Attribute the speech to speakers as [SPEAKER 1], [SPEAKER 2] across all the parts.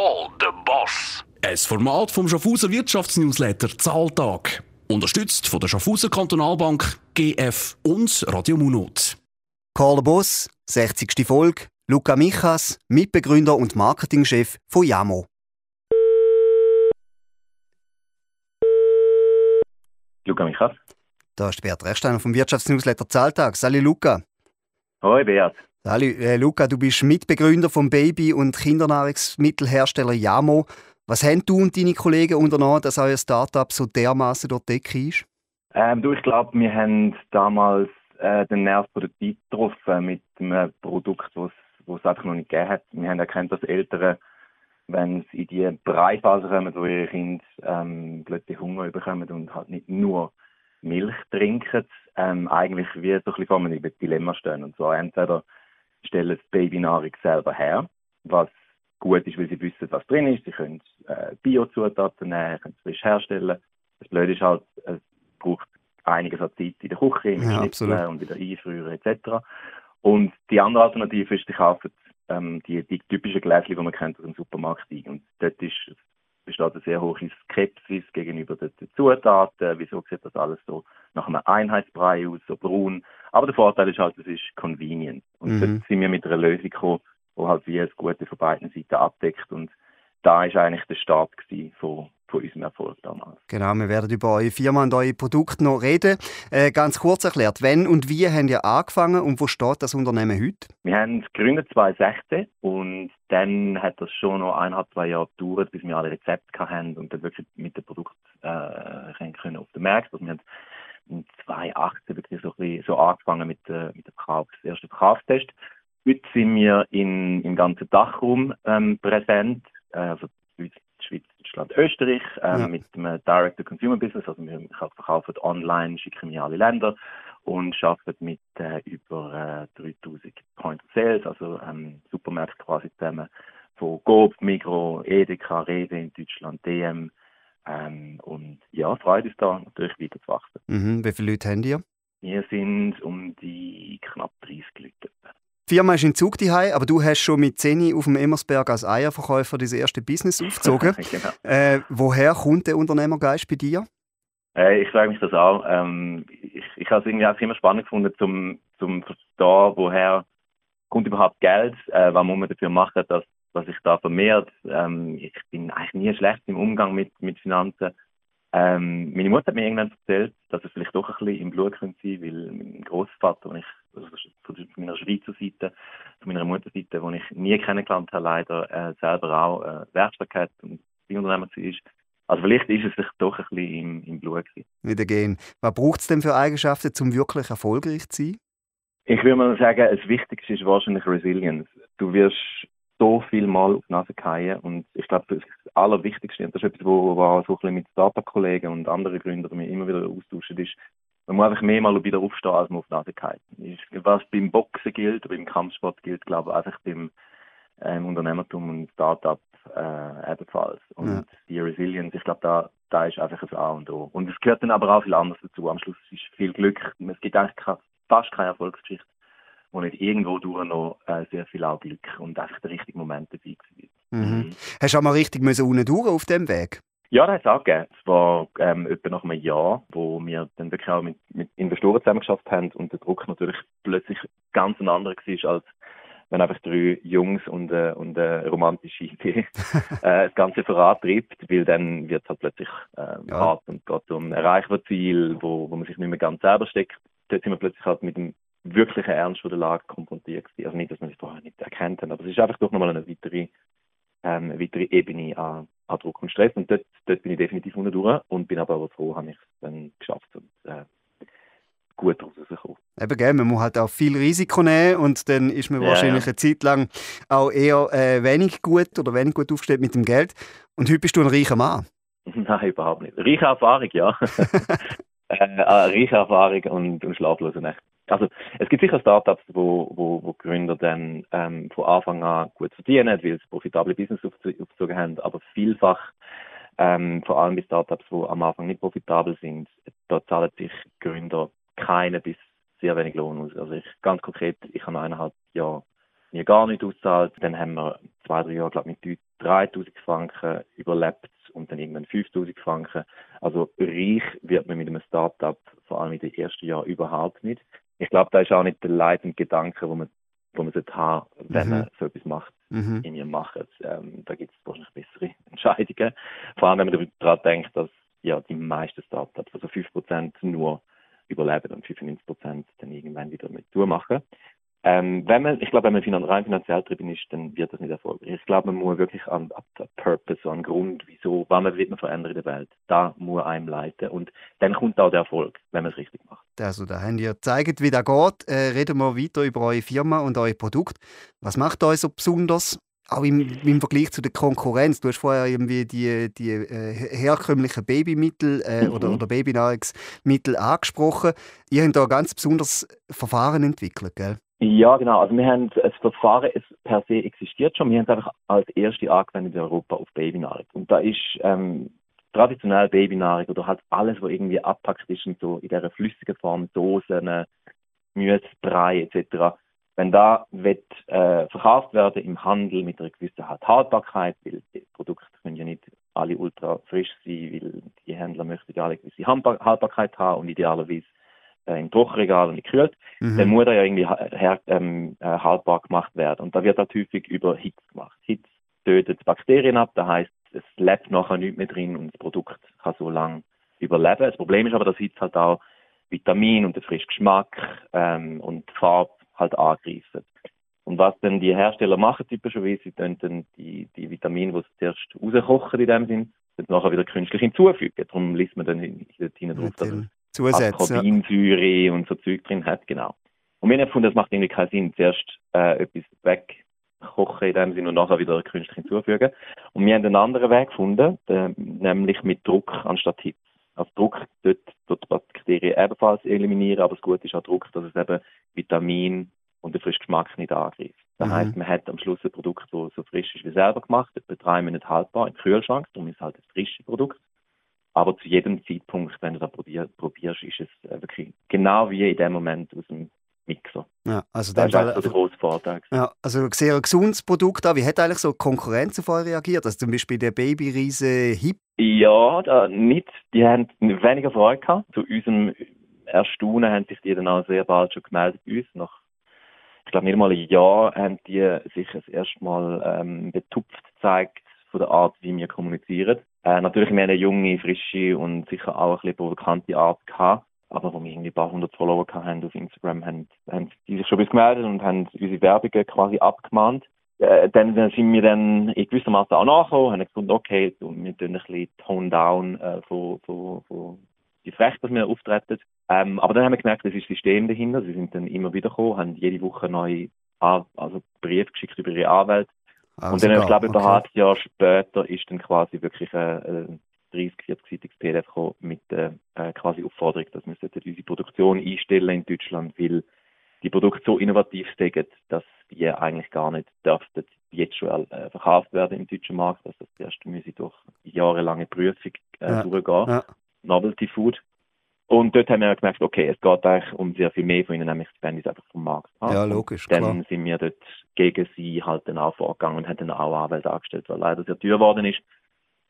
[SPEAKER 1] Call the Boss.
[SPEAKER 2] Ein Format vom Schaffhauser Wirtschaftsnewsletter Zahltag. Unterstützt von der Schaffhauser Kantonalbank, GF und Radio Munot.
[SPEAKER 3] Call the Boss, 60. Folge. Luca Michas, Mitbegründer und Marketingchef von Yamo.
[SPEAKER 4] Luca Michas.
[SPEAKER 3] Da ist Bert Rechsteiner vom Wirtschaftsnewsletter Zahltag. Salut Luca.
[SPEAKER 4] Hoi Beat.
[SPEAKER 3] Salut äh, Luca, du bist Mitbegründer vom Baby- und Kindernahrungsmittelhersteller Yamo. Was haben du und deine Kollegen unternommen, dass euer Startup so dermaßen dort Decke ist?
[SPEAKER 4] Ähm, du, ich glaube, wir haben damals äh, den Nerv von der Zeit getroffen mit einem Produkt, das es einfach noch nicht gegeben hat. Wir haben erkannt, dass Eltern, wenn sie in die Breiphase kommen, wo ihre Kinder ähm, plötzlich Hunger bekommen und halt nicht nur Milch trinken, ähm, eigentlich wie so ein bisschen vor einem Dilemma stehen. Und zwar entweder stellen das Babynahrung selber her, was gut ist, weil sie wissen, was drin ist. Sie können äh, Biozutaten nehmen, können es frisch herstellen. Das Blöde ist halt, es braucht einiges an Zeit in der Küche, im
[SPEAKER 3] Ja,
[SPEAKER 4] Schnitzeln und wieder einfrieren etc. Und die andere Alternative ist, sie kaufen ähm, die, die typischen Gläschen, die man kennt aus dem Supermarkt ein. Und dort ist, besteht eine sehr hohe Skepsis gegenüber den, Zutaten. Wieso sieht das alles so nach einem Einheitsbrei aus, so braun? Aber der Vorteil ist halt, es ist convenient. Und
[SPEAKER 3] Mhm.
[SPEAKER 4] dort sind wir mit einer Lösung gekommen, die halt wie das Gute von beiden Seiten abdeckt. Und da ist eigentlich der Start von, von unserem Erfolg damals.
[SPEAKER 3] Genau, wir werden über eure Firma und eure Produkte noch reden. Äh, ganz kurz erklärt, wenn und wie habt ihr angefangen und wo steht das Unternehmen heute?
[SPEAKER 4] Wir haben gegründet 2016 und dann hat das schon noch eineinhalb, zwei Jahre gedauert, bis wir alle Rezepte hatten und dann wirklich mit dem Produkt äh, können auf den Markt. Also wir haben in 2018 wirklich so, ein bisschen, so angefangen mit, äh, mit dem Verkauf, das erste Verkaufstest. Heute sind wir in, im ganzen Dachraum ähm, präsent, äh, also Schweiz, Schweiz, Deutschland, Österreich, ähm,
[SPEAKER 3] Ja.
[SPEAKER 4] mit dem Direct-to-Consumer-Business, also wir verkaufen online, schicken wir in alle Länder und arbeiten mit äh, über äh, 3000 Point of Sales, also ähm, Supermärkte quasi zusammen von Coop, Migros, Edeka, Rewe in Deutschland, DM ähm, und ja, freut uns da natürlich weiter zu wachsen.
[SPEAKER 3] Mhm, wie viele Leute habt ihr?
[SPEAKER 4] Wir sind um die knapp 30 Leute.
[SPEAKER 3] Die Firma ist in Zug daheim, aber du hast schon mit 10 auf dem Emmersberg als Eierverkäufer dieses erste Business aufgezogen.
[SPEAKER 4] genau.
[SPEAKER 3] äh, woher kommt der Unternehmergeist bei dir?
[SPEAKER 4] Äh, ich frage mich das auch. Ähm, ich ich habe es irgendwie auch immer spannend gefunden, zum, zum verstehen, woher kommt überhaupt Geld, äh, was muss man dafür machen, dass, dass sich da vermehrt. Ähm, ich bin eigentlich nie schlecht im Umgang mit, mit Finanzen. Ähm, meine Mutter hat mir irgendwann erzählt, dass es vielleicht doch ein bisschen im Blut könnte sein, weil mein Großvater, und ich, also von meiner Schweizer Seite, von meiner Mutterseite, den ich nie kennengelernt habe, leider äh, selber auch äh, Werkstatt und Unternehmer war. Also vielleicht ist es sich doch ein bisschen im, im Blut gewesen.
[SPEAKER 3] Wieder gehen. Was braucht es denn für Eigenschaften, um wirklich erfolgreich zu sein?
[SPEAKER 4] Ich würde mal sagen, das Wichtigste ist wahrscheinlich Resilience. Du wirst so viel Mal auf die Nase fallen und ich glaube, das Allerwichtigste, und das ist etwas, wo, wo auch so ein bisschen mit Startup-Kollegen und anderen Gründern mir immer wieder austauschen, ist, man muss einfach mehrmal wieder aufstehen, als man auf die Nase fallen. Was beim Boxen gilt, beim Kampfsport gilt, glaube ich, einfach beim ähm, Unternehmertum und Startup äh, ebenfalls. Und
[SPEAKER 3] Ja.
[SPEAKER 4] die Resilience, ich glaube, da, da ist einfach ein A und O. Und es gehört dann aber auch viel anderes dazu. Am Schluss ist viel Glück. Es gibt eigentlich fast keine Erfolgsgeschichte, wo nicht irgendwo durch noch äh, sehr viel Glück und einfach der richtige Moment dabei war.
[SPEAKER 3] Mhm. Hast du auch mal richtig müssen unten durch auf dem Weg?
[SPEAKER 4] Ja, das hat es auch gegeben. Es war ähm, etwa nach einem Jahr, wo wir dann wirklich auch mit, mit Investoren zusammengeschafft haben und der Druck natürlich plötzlich ganz ein anderer war, als wenn einfach drei Jungs und, äh, und eine romantische Idee äh, das Ganze vorantreibt, weil dann wird es halt plötzlich ähm,
[SPEAKER 3] Ja.
[SPEAKER 4] hart und geht um ein erreichbares Ziel, wo, wo man sich nicht mehr ganz selber steckt. Dort sind wir plötzlich halt mit dem wirklichen Ernst der Lage konfrontiert gewesen. Also nicht, dass man es vorher nicht erkannt hat, aber es ist einfach doch nochmal eine weitere, ähm, eine weitere Ebene an, an Druck und Stress. Und dort, dort bin ich definitiv unten durch und bin aber auch froh, habe ich es dann geschafft und äh, gut rausgekommen.
[SPEAKER 3] Eben, gell, man muss halt auch viel Risiko nehmen und dann ist man
[SPEAKER 4] Ja,
[SPEAKER 3] wahrscheinlich
[SPEAKER 4] ja.
[SPEAKER 3] eine Zeit lang auch eher äh, wenig gut oder wenig gut aufgestellt mit dem Geld. Und heute bist du ein reicher Mann.
[SPEAKER 4] Nein, überhaupt nicht. Reiche Erfahrung, ja. äh, äh, reiche Erfahrung und, und schlaflose Nächte. Also es gibt sicher Startups, wo, wo, wo Gründer dann ähm, von Anfang an gut verdienen, weil sie profitable Business aufz- aufgezogen haben, aber vielfach, ähm, vor allem bei Startups, wo am Anfang nicht profitabel sind, da zahlen sich Gründer keine bis sehr wenig Lohn aus. Also ich, ganz konkret, ich habe eineinhalb Jahre mir gar nicht auszahlt. Dann haben wir zwei, drei Jahre, glaube ich, mit 3000 Franken überlebt und dann irgendwann 5000 Franken. Also reich wird man mit einem Startup vor allem in den ersten Jahren überhaupt nicht. Ich glaube, da ist auch nicht der leitende Gedanke, wo man, wo man sollte haben, wenn mhm. man so etwas macht, mhm. in ihrem Machen. Ähm, da gibt es wahrscheinlich bessere Entscheidungen. Vor allem, wenn man daran denkt, dass ja die meisten Startups, also 5% nur überleben und 95% dann irgendwann wieder mit machen. Ähm, wenn man, ich glaube, wenn man rein finanziell drin ist, dann wird das nicht erfolgreich. Ich glaube, man muss wirklich an, an Purpose, an Grund, wieso, was man will man verändern in der Welt. Da muss einem leiten und dann kommt auch der Erfolg, wenn man es richtig macht.
[SPEAKER 3] Also, da haben ihr gezeigt, wie das geht. Äh, reden wir weiter über eure Firma und euer Produkt. Was macht euch so besonders? auch im, im, Vergleich zu der Konkurrenz, du hast vorher irgendwie die, die äh, herkömmlichen Babymittel äh, mhm. oder, oder Babynahrungsmittel angesprochen. Ihr habt da ein ganz besonderes Verfahren entwickelt, gell?
[SPEAKER 4] Ja, genau. Also wir haben das Verfahren es per se existiert schon. Wir haben es einfach als erste angewendet in Europa auf Babynahrung. Und da ist ähm, traditionell Babynahrung oder halt alles, was irgendwie abpackt ist in so in dieser flüssigen Form, Dosen, Müsli, Brei etc. Wenn da wird, äh, verkauft werden im Handel mit einer gewissen halt Haltbarkeit, weil die Produkte können ja nicht alle ultra frisch sein, weil die Händler möchten ja alle gewisse Haltbarkeit haben und idealerweise äh, im Trockenregal und gekühlt, mhm. dann muss er ja irgendwie her, ähm, äh, haltbar gemacht werden. Und da wird halt häufig über Hitze gemacht. Hitze tötet Bakterien ab, das heißt, es lebt nachher nicht mehr drin und das Produkt kann so lange überleben. Das Problem ist aber, dass Hitze halt auch Vitamin und den frischen Geschmack ähm, und die Farbe halt angreifen. Und was dann die Hersteller machen typischerweise, sie dann die, die Vitamine, die sie zuerst rauskochen in dem Sinn, dann nachher wieder künstlich hinzufügen. Darum liest man dann hinten drauf, dass
[SPEAKER 3] Zusätze.
[SPEAKER 4] Ascorbinsäure und so Zeug drin hat, genau. Und wir haben gefunden, das macht irgendwie keinen Sinn, zuerst äh, etwas wegkochen in dem Sinne und nachher wieder künstlich hinzufügen. Und wir haben einen anderen Weg gefunden, äh, nämlich mit Druck anstatt Hitze. Also Druck dort, dort Bakterien ebenfalls eliminieren, aber das Gute ist auch Druck, dass es eben Vitamin und den frischen Geschmack nicht angreift. Das mhm. heißt, man hat am Schluss ein Produkt, das so frisch ist wie selber gemacht, etwa drei Monate haltbar im Kühlschrank, darum ist es halt ein frisches Produkt. Aber zu jedem Zeitpunkt, wenn du das probierst, ist es äh, wirklich genau wie in dem Moment aus dem Mixer.
[SPEAKER 3] Ja, also
[SPEAKER 4] das ist
[SPEAKER 3] Fall,
[SPEAKER 4] der große Vorteil.
[SPEAKER 3] Ja, also sehr ein gesundes Produkt. Wie hat eigentlich so Konkurrenz auf euch reagiert? Also zum Beispiel der Babyriese Hip?
[SPEAKER 4] Ja, da nicht. Die haben weniger Freude gehabt. Zu unserem Erstaunen haben sich die dann auch sehr bald schon gemeldet bei uns. Nach, ich glaube, nicht mal ein Jahr haben die sich das erste Mal ähm, betupft gezeigt von der Art, wie wir kommunizieren. Äh, natürlich, wir haben eine junge, frische und sicher auch ein bisschen provokante Art gehabt. Aber wo wir irgendwie ein paar hundert Follower hatten auf Instagram, haben, haben die sich schon bisschen gemeldet und haben unsere Werbungen quasi abgemahnt. Äh, dann sind wir dann in gewisser Maße auch nachgekommen, haben gefunden, okay, wir tun ein bisschen Tone down äh, von, von, von die Frech, dass wir auftreten. Ähm, aber dann haben wir gemerkt, es ist System dahinter. Sie sind dann immer wieder gekommen, haben jede Woche neue also Brief geschickt über ihre Anwälte Ah, und dann, ich glaube, okay. ein halbes Jahr später ist dann quasi wirklich ein, 30, 40-seitiges PDF gekommen mit der äh, quasi Aufforderung, dass wir unsere Produktion einstellen in Deutschland, weil die Produkte so innovativ sind, dass die eigentlich gar nicht dürften jetzt schon äh, verkauft werden im deutschen Markt. Also das erste müssen durch jahrelange Prüfung äh, ja. durchgehen. Ja. Novelty Food. Und dort haben wir gemerkt, okay, es geht eigentlich um sehr viel mehr von ihnen, nämlich sie werden einfach vom Markt
[SPEAKER 3] haben. Ja, logisch,
[SPEAKER 4] und Dann klar. sind wir dort gegen sie halt dann auch vorgegangen und haben dann auch Anwälte angestellt, weil leider sehr teuer geworden ist.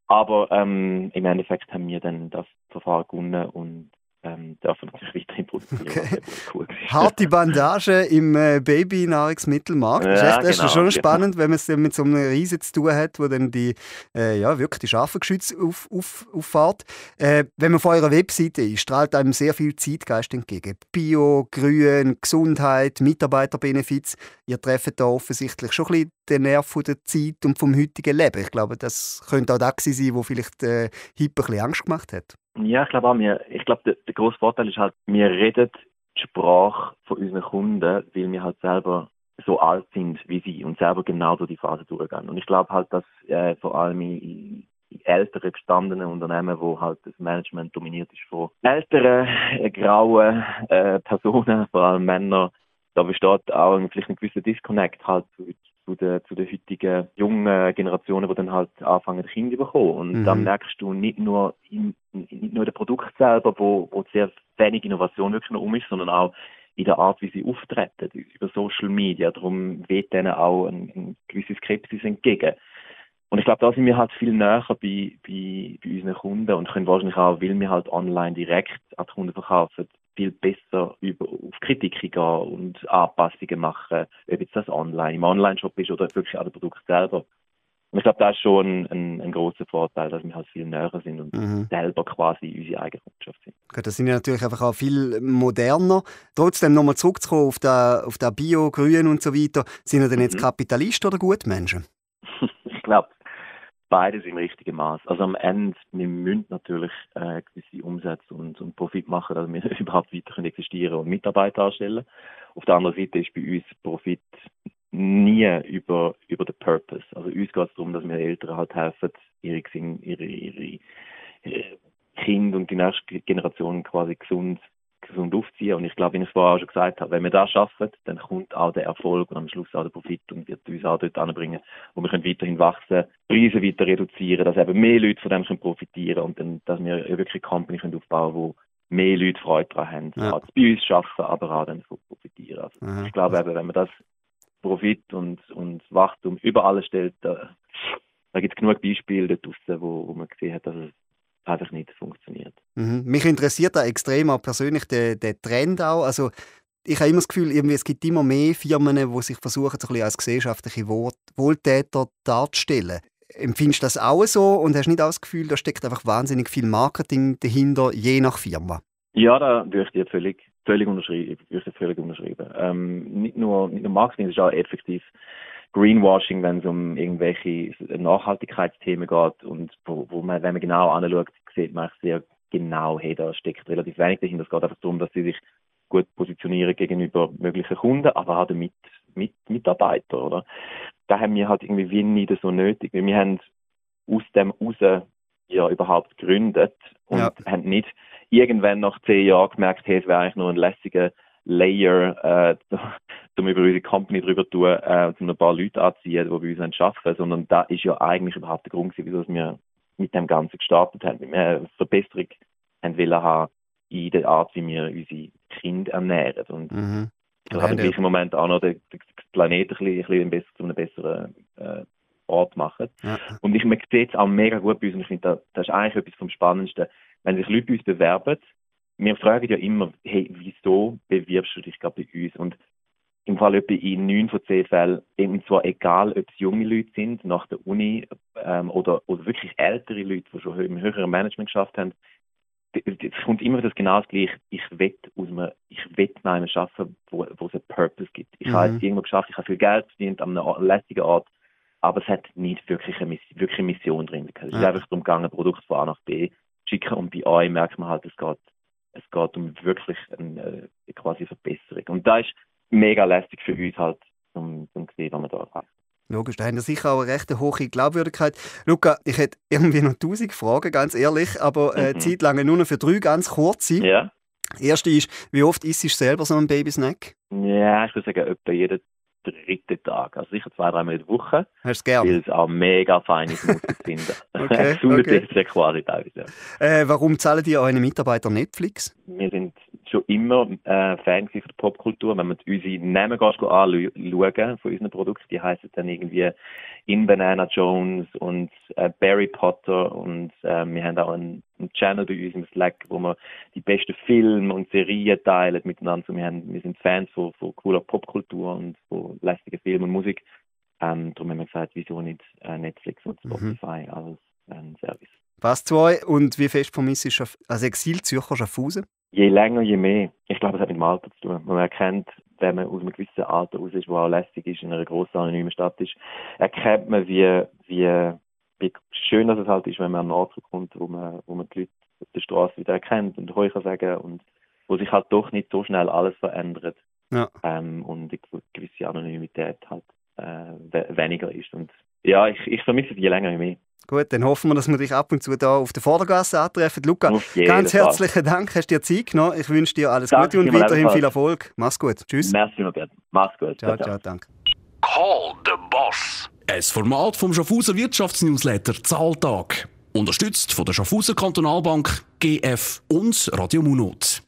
[SPEAKER 4] Aber ähm, im Endeffekt haben wir dann das Verfahren gewonnen und ähm, dürfen natürlich weiterhin produzieren. Okay.
[SPEAKER 3] Cool Harte Bandage im äh, Babynahrungsmittelmarkt. Ja, das ist, echt, das genau, ist schon genau. spannend, wenn man es mit so einem Riesen zu tun hat, wo dann die, äh, ja, wirklich die Scharfengeschütze auf, auf, auffährt. Äh, wenn man von eurer Webseite ist, strahlt einem sehr viel Zeitgeist entgegen. Bio, Grün, Gesundheit, Mitarbeiterbenefits. Ihr trefft da offensichtlich schon ein bisschen den Nerv der Zeit und vom heutigen Leben. Ich glaube, das könnte auch das sein, wo vielleicht äh, Hype ein bisschen Angst gemacht hat.
[SPEAKER 4] Ja, ich glaube auch, wir, ich glaube, der, der grosse Vorteil ist halt, wir reden die Sprache von unseren Kunden, weil wir halt selber so alt sind wie sie und selber genau durch die Phase durchgehen. Und ich glaube halt, dass äh, vor allem in, in älteren gestandenen Unternehmen, wo halt das Management dominiert ist von älteren, äh, grauen äh, Personen, vor allem Männer, da besteht auch vielleicht ein gewisser Disconnect halt zu, zu den, zu den heutigen jungen Generationen, die dann halt anfangen, Kinder zu bekommen. Und mhm. dann merkst du nicht nur, in, nicht nur das Produkt selber, wo, wo sehr wenig Innovation wirklich noch um ist, sondern auch in der Art, wie sie auftreten, über Social Media. Darum weht denen auch ein, ein gewisse Skepsis entgegen. Und ich glaube, da sind wir halt viel näher bei, bei, bei unseren Kunden und können wahrscheinlich auch, weil wir halt online direkt an die Kunden verkaufen, viel besser über, auf Kritiken gehen und Anpassungen machen, ob jetzt das online im Online-Shop ist oder wirklich an dem Produkt selber. Und ich glaube, das ist schon ein, ein, großer Vorteil, dass wir halt viel näher sind und mhm. selber quasi unsere eigene Kundschaft sind.
[SPEAKER 3] Gut, das sind ja natürlich einfach auch viel moderner. Trotzdem nochmal zurückzukommen auf das auf der Bio, Grün und so weiter. Sind ihr denn jetzt mhm. Kapitalisten oder Gutmenschen?
[SPEAKER 4] ich glaube, beides im richtigen Maß. Also am Ende, wir müssen natürlich äh, gewisse Umsätze und, und Profit machen, dass wir überhaupt weiter existieren und Mitarbeiter anstellen. Auf der anderen Seite ist bei uns Profit nie über, über den Purpose. Also uns geht es darum, dass wir Eltern halt helfen, ihre, ihre, ihre, ihre Kinder und die nächste Generation quasi gesund. Und ich glaube, wie ich es vorher auch schon gesagt habe, wenn wir das schaffen, dann kommt auch der Erfolg und am Schluss auch der Profit und wird uns auch dort anbringen, wo wir können weiterhin wachsen, Preise weiter reduzieren, dass eben mehr Leute von dem können profitieren und dann, dass wir wirklich eine Company können aufbauen können, wo mehr Leute Freude daran haben, ja. auch bei uns arbeiten, aber auch dann davon profitieren. Also Aha. ich glaube eben, wenn man das Profit und, und Wachstum über alles stellt, da, da gibt es genug Beispiele dort draussen, wo, wo man gesehen hat, dass es einfach nicht funktioniert.
[SPEAKER 3] Mhm. Mich interessiert da extrem auch persönlich der, der Trend auch. Also ich habe immer das Gefühl, irgendwie, es gibt immer mehr Firmen, die sich versuchen, so ein bisschen als gesellschaftliche Wohltäter darzustellen. Empfindest du das auch so und hast nicht auch das Gefühl, da steckt einfach wahnsinnig viel Marketing dahinter, je nach Firma?
[SPEAKER 4] Ja, da würde ich dir völlig, völlig unterschreiben. Würde völlig unterschreiben. Ähm, nicht, nur, nicht nur Marketing, es ist auch effektiv Greenwashing, wenn es um irgendwelche Nachhaltigkeitsthemen geht und wo, wo man, wenn man genau anschaut, sieht man sehr genau, hey, da steckt relativ wenig dahinter. Es geht einfach darum, dass sie sich gut positionieren gegenüber möglichen Kunden, aber auch mit, mit Mitarbeitern, oder? Da haben wir halt irgendwie wie nie so nötig. Wir haben aus dem raus ja überhaupt gegründet und ja. haben nicht irgendwann nach zehn Jahren gemerkt, hey, es wäre eigentlich nur ein lässiger Layer, äh, um über unsere Company drüber zu tun, äh, um ein paar Leute anzuziehen, die bei uns arbeiten, sondern da ist ja eigentlich überhaupt der Grund, wieso wir mit dem Ganzen gestartet haben. Wir eine Verbesserung haben wollen haben in der Art, wie wir unsere Kinder ernähren. Und mhm. das hat im gleichen Moment auch noch den, den Planeten ein bisschen, ein bisschen zu einem besseren äh, Ort machen. Ja. Und ich, sieht es auch mega gut bei uns und ich finde, das, das ist eigentlich etwas vom Spannendsten. Wenn sich Leute bei uns bewerben, wir fragen ja immer, hey, wieso bewirbst du dich gerade bei uns? Und im Fall etwa in neun von zehn Fällen, eben zwar egal, ob es junge Leute sind nach der Uni ähm, oder, oder wirklich ältere Leute, die schon im höheren Management geschafft haben, es kommt immer das genau das Gleiche. Ich will aus einem, ich will mit einem arbeiten, wo, wo es einen Purpose gibt. Ich mhm. habe es irgendwo geschafft, ich habe viel Geld verdient an einer lässigen Art, aber es hat nicht wirklich eine, wirklich eine Mission drin. Es ist einfach darum gegangen, ein Produkt von A nach B zu schicken und bei euch merkt man halt, es geht es geht um wirklich eine, äh, quasi Verbesserung. Und da ist mega lästig für uns halt, um, um zu sehen, was man da hat.
[SPEAKER 3] Logisch, da haben wir sicher auch eine recht hohe Glaubwürdigkeit. Luca, ich hätte irgendwie noch tausend Fragen, ganz ehrlich, aber äh, mhm. Zeit lange nur noch für drei ganz kurze.
[SPEAKER 4] Ja.
[SPEAKER 3] Erste ist, wie oft isst du selber so einen Babysnack?
[SPEAKER 4] Ja, ich würde sagen, etwa jeden dritten Tag. Also sicher zwei, dreimal in der Woche.
[SPEAKER 3] Hast du gerne?
[SPEAKER 4] Weil es auch mega feine Smoothies sind. okay, okay. ist quasi teilweise.
[SPEAKER 3] Äh, warum zahlen die eure Mitarbeiter Netflix?
[SPEAKER 4] Wir sind schon immer äh, Fan von der Popkultur. Wenn man unsere Namen anschauen von unseren Produkten, die heißen dann irgendwie In Banana Jones und äh, Barry Potter und äh, wir haben auch einen, einen, Channel bei uns im Slack, wo wir die besten Filme und Serien teilen miteinander. Wir, haben, wir sind Fans von, von cooler Popkultur und von lästigen Filmen und Musik. Ähm, darum haben wir gesagt, wieso nicht äh, Netflix und mhm. Spotify mhm. als ein Service.
[SPEAKER 3] Was euch und wie fest vermisst ist als Exil Zürcher Schaffhausen?
[SPEAKER 4] Je länger, je mehr. Ich glaube, es hat mit dem Alter zu tun. Man erkennt, wenn man aus einem gewissen Alter raus ist, wo auch lästig ist, in einer grossen, anonymen Stadt ist, erkennt man, wie, wie, wie schön das halt ist, wenn man an einen Ort kommt, wo man, wo man die Leute auf der Straße wieder erkennt und Heu kann sagen und wo sich halt doch nicht so schnell alles verändert. Ja. Ähm, und eine gewisse Anonymität halt äh, weniger ist. Und ja, ich, ich vermisse es je länger, je mehr.
[SPEAKER 3] Gut, dann hoffen wir, dass wir dich ab und zu hier auf der Vordergasse antreffen. Luca, ganz herzlichen Dank, hast du dir Zeit genommen. Ich wünsche dir alles Danke Gute und weiterhin viel Erfolg. Mach's gut. Tschüss.
[SPEAKER 4] Merci, Robert. Mach's gut.
[SPEAKER 3] Ciao, ciao, ciao danke.
[SPEAKER 2] Call the Boss. Ein Format vom Schaffhauser Wirtschaftsnewsletter Zahltag. Unterstützt von der Schaffhauser Kantonalbank, GF und Radio Munot.